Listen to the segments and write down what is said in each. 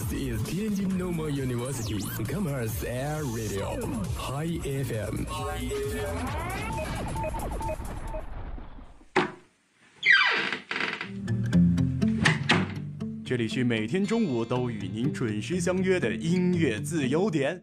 This is Tianjin Normal University Commerce Air Radio Hi FM. Hi FM.。这里是每天中午都与您准时相约的音乐自由点。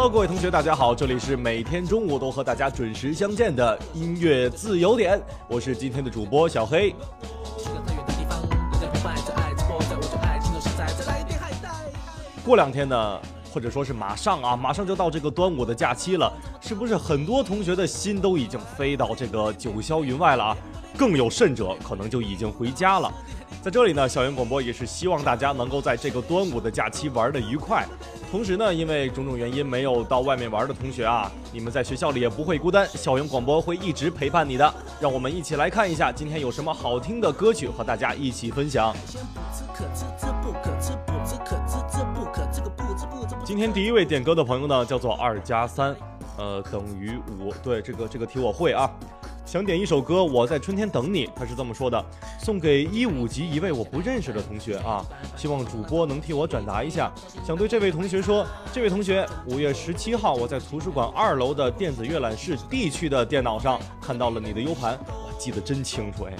Hello，各位同学，大家好，这里是每天中午都和大家准时相见的音乐自由点，我是今天的主播小黑。过两天呢，或者说是马上啊，马上就到这个端午的假期了，是不是很多同学的心都已经飞到这个九霄云外了啊？更有甚者，可能就已经回家了。在这里呢，校园广播也是希望大家能够在这个端午的假期玩的愉快。同时呢，因为种种原因没有到外面玩的同学啊，你们在学校里也不会孤单，校园广播会一直陪伴你的。让我们一起来看一下今天有什么好听的歌曲和大家一起分享。今天第一位点歌的朋友呢，叫做二加三，呃，等于五。对，这个这个题我会啊。想点一首歌，我在春天等你。他是这么说的，送给一五级一位我不认识的同学啊，希望主播能替我转达一下。想对这位同学说，这位同学，五月十七号我在图书馆二楼的电子阅览室 D 区的电脑上看到了你的 U 盘，我记得真清楚哎。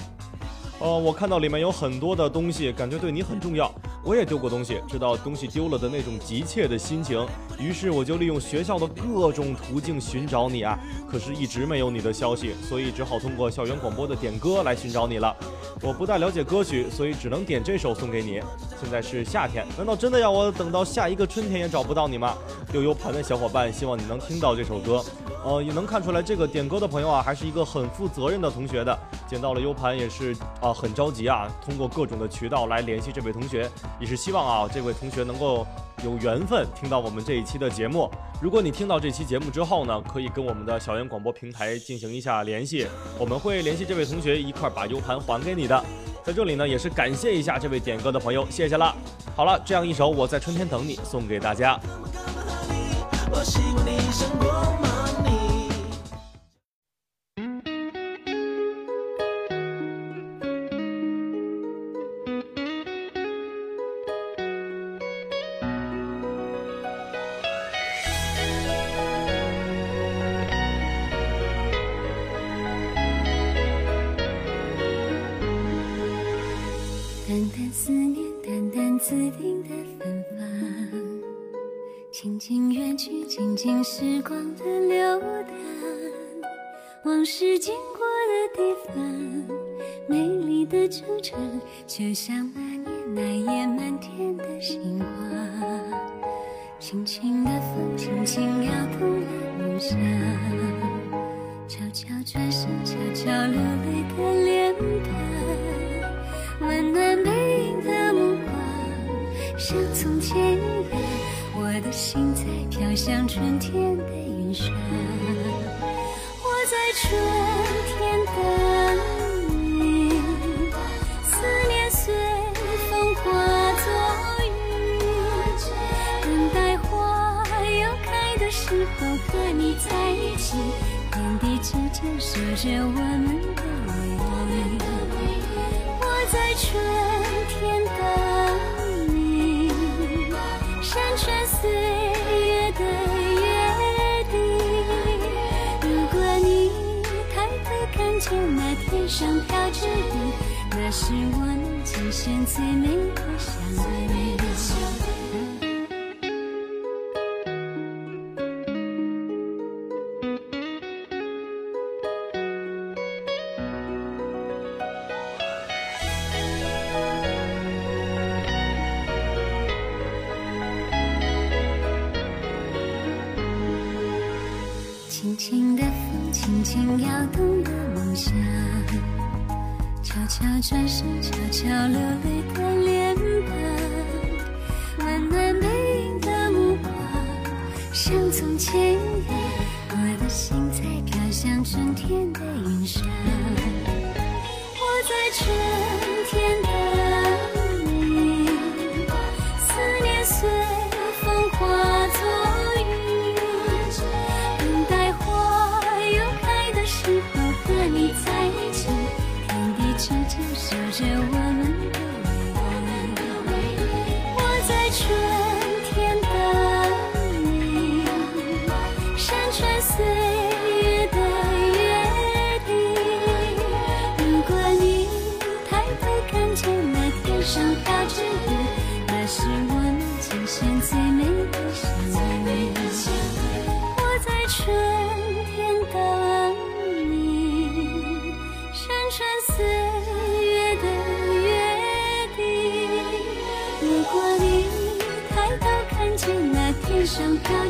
呃，我看到里面有很多的东西，感觉对你很重要。我也丢过东西，知道东西丢了的那种急切的心情，于是我就利用学校的各种途径寻找你啊，可是一直没有你的消息，所以只好通过校园广播的点歌来寻找你了。我不太了解歌曲，所以只能点这首送给你。现在是夏天，难道真的要我等到下一个春天也找不到你吗？丢 U 盘的小伙伴，希望你能听到这首歌。呃，也能看出来这个点歌的朋友啊，还是一个很负责任的同学的。捡到了 U 盘也是啊，很着急啊，通过各种的渠道来联系这位同学。也是希望啊，这位同学能够有缘分听到我们这一期的节目。如果你听到这期节目之后呢，可以跟我们的小园广播平台进行一下联系，我们会联系这位同学一块把 U 盘还给你的。在这里呢，也是感谢一下这位点歌的朋友，谢谢了。好了，这样一首《我在春天等你》送给大家。我静静远去，静静时光的流淌，往事经过的地方，美丽的惆怅，就像那年那夜满天的星光。轻轻的风，轻轻摇动了梦想，悄悄转身，悄悄流泪的脸庞，温暖背影的目光，像从前。心在飘向春天的云上，我在春天等你，思念随风化作雨，等待花又开的时候和你在一起，天地之间守着我们的。上飘着雨，那是我们今生最美的相遇。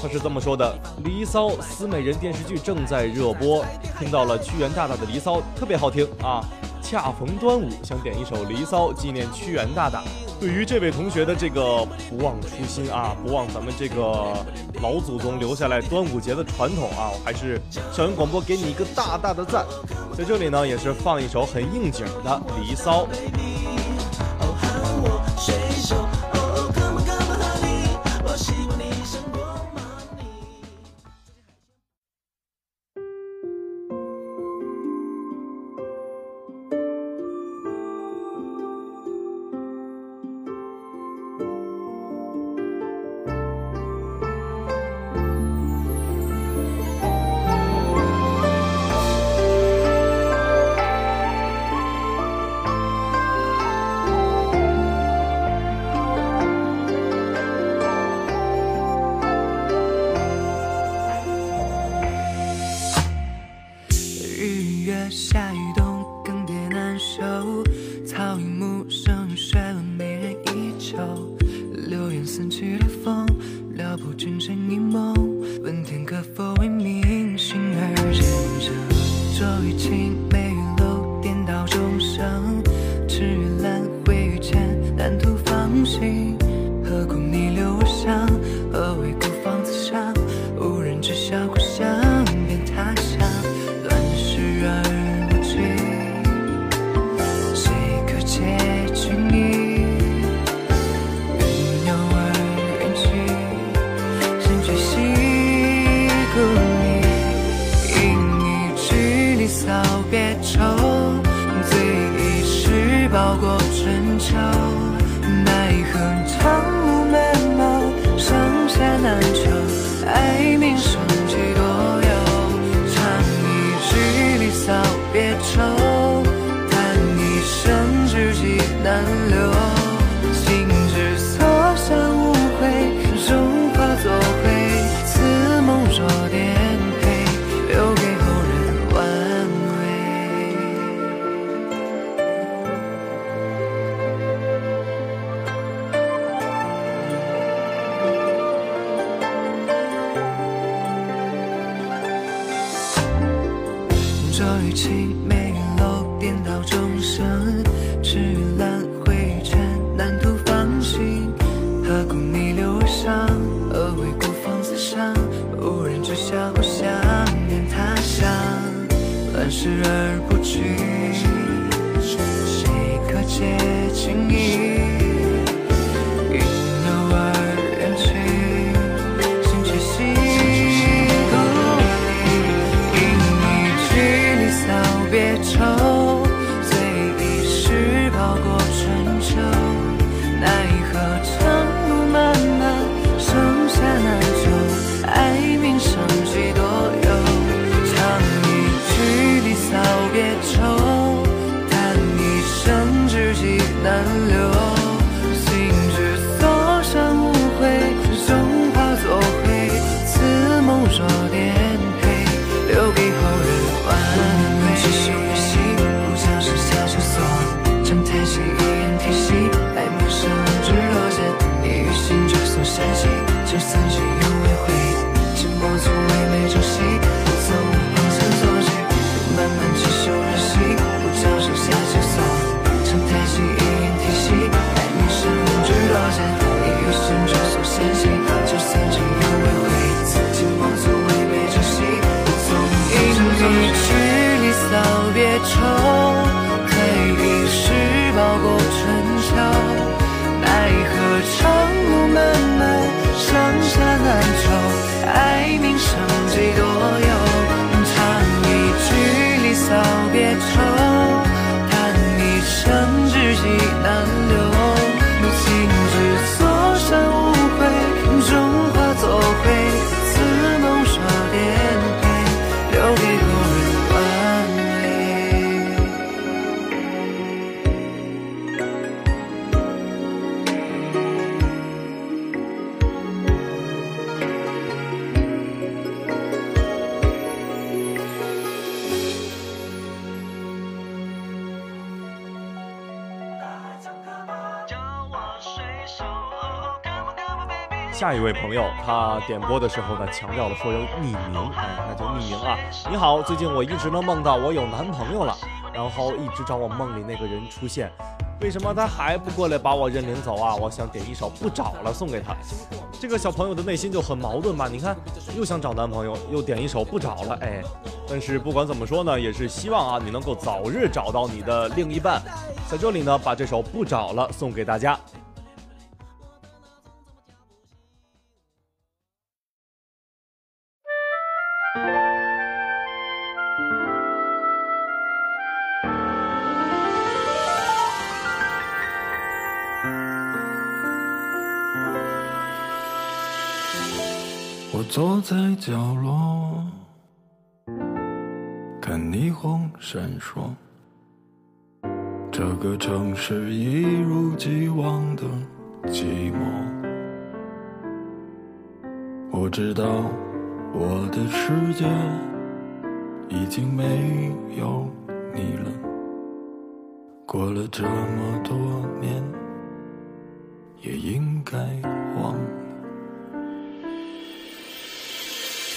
他是这么说的：《离骚》思美人电视剧正在热播，听到了屈原大大的《离骚》，特别好听啊！恰逢端午，想点一首《离骚》，纪念屈原大大。对于这位同学的这个不忘初心啊，不忘咱们这个老祖宗留下来端午节的传统啊，我还是校园广播给你一个大大的赞。在这里呢，也是放一首很应景的《离骚》。味。是下一位朋友，他点播的时候呢，强调了说要匿名，哎，那就匿名啊。你好，最近我一直能梦到我有男朋友了，然后一直找我梦里那个人出现，为什么他还不过来把我认领走啊？我想点一首《不找了》送给他。这个小朋友的内心就很矛盾吧？你看，又想找男朋友，又点一首《不找了》，哎，但是不管怎么说呢，也是希望啊你能够早日找到你的另一半。在这里呢，把这首《不找了》送给大家。我坐在角落，看霓虹闪烁。这个城市一如既往的寂寞。我知道我的世界已经没有你了。过了这么多年，也应该忘了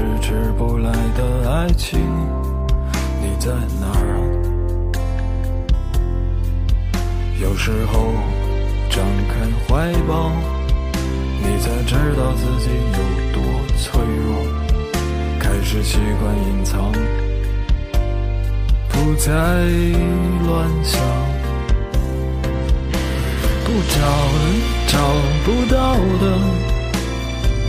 迟迟不来的爱情，你在哪儿？有时候张开怀抱，你才知道自己有多脆弱。开始习惯隐藏，不再乱想。不找，找不到的，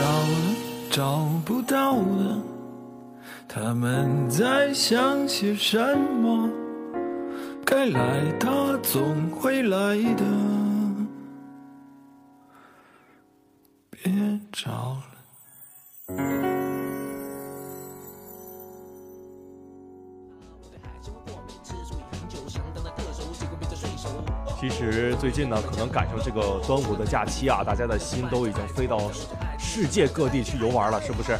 找了，找不到了。他们在想些什么？该来，的总会来的。别找了。其实最近呢，可能赶上这个端午的假期啊，大家的心都已经飞到世界各地去游玩了，是不是？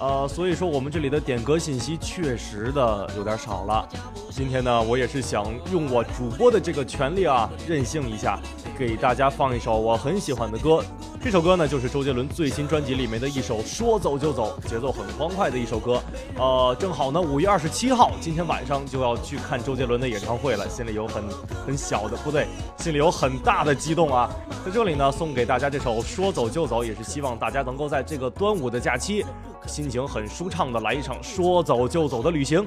呃，所以说我们这里的点歌信息确实的有点少了。今天呢，我也是想用我主播的这个权利啊，任性一下，给大家放一首我很喜欢的歌。这首歌呢，就是周杰伦最新专辑里面的一首《说走就走》，节奏很欢快的一首歌。呃，正好呢，五月二十七号，今天晚上就要去看周杰伦的演唱会了，心里有很很小的不对，心里有很大的激动啊。在这里呢，送给大家这首《说走就走》，也是希望大家能够在这个端午的假期。心情很舒畅的来一场说走就走的旅行。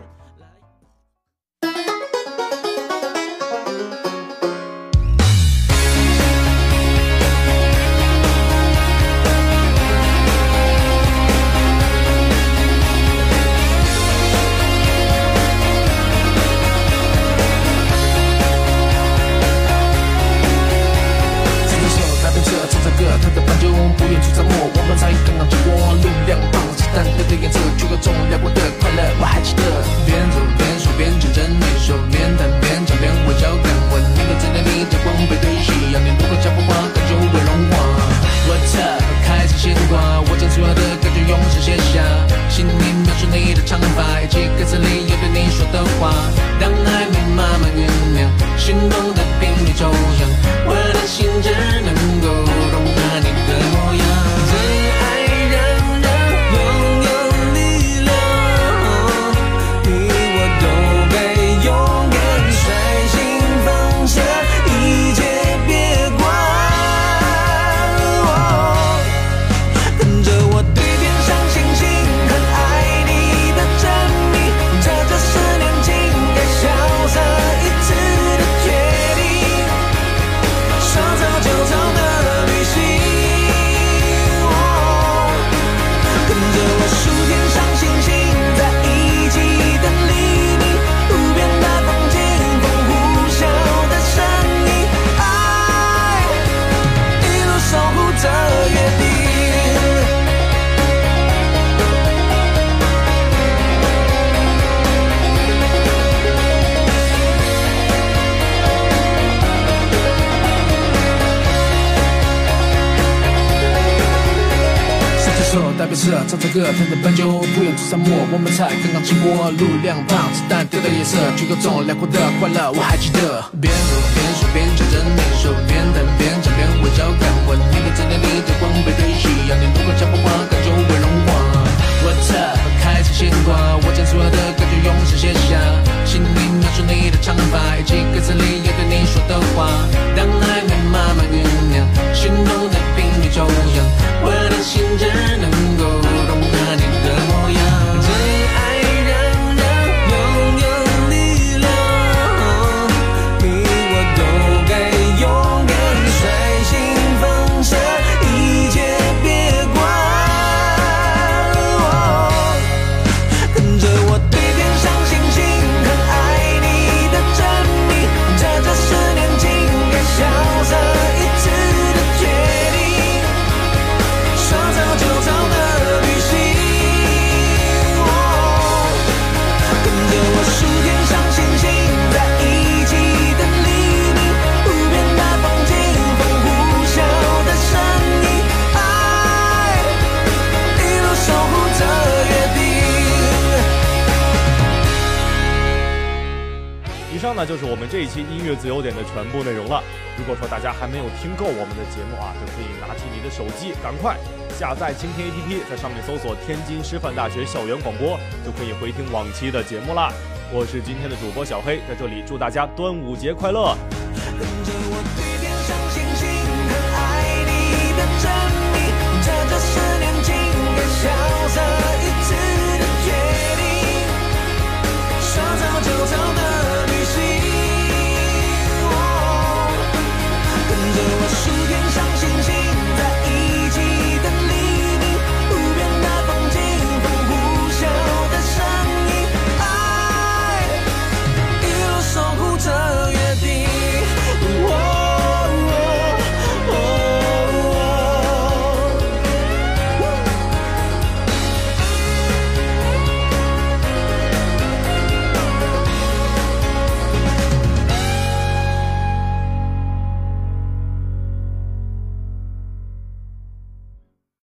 唱着歌，弹着伴奏，不远出沙漠，我们才刚刚起火。路两旁，子弹丢的夜色，去各种辽阔的快乐，我还记得。边走边说边唱着那首，边弹边唱边微笑看我。你的侧脸里的光背对夕阳，你如果讲不话，感就会融化。What up？开始牵挂，我将所有的感觉用手写下，心里描述你的长发，以及歌词里那就是我们这一期音乐自由点的全部内容了。如果说大家还没有听够我们的节目啊就可以拿起你的手机赶快下载蜻蜓 app 在上面搜索天津师范大学校园广播就可以回听往期的节目啦。我是今天的主播小黑在这里祝大家端午节快乐。跟着我对天星星爱你的真这潇洒一次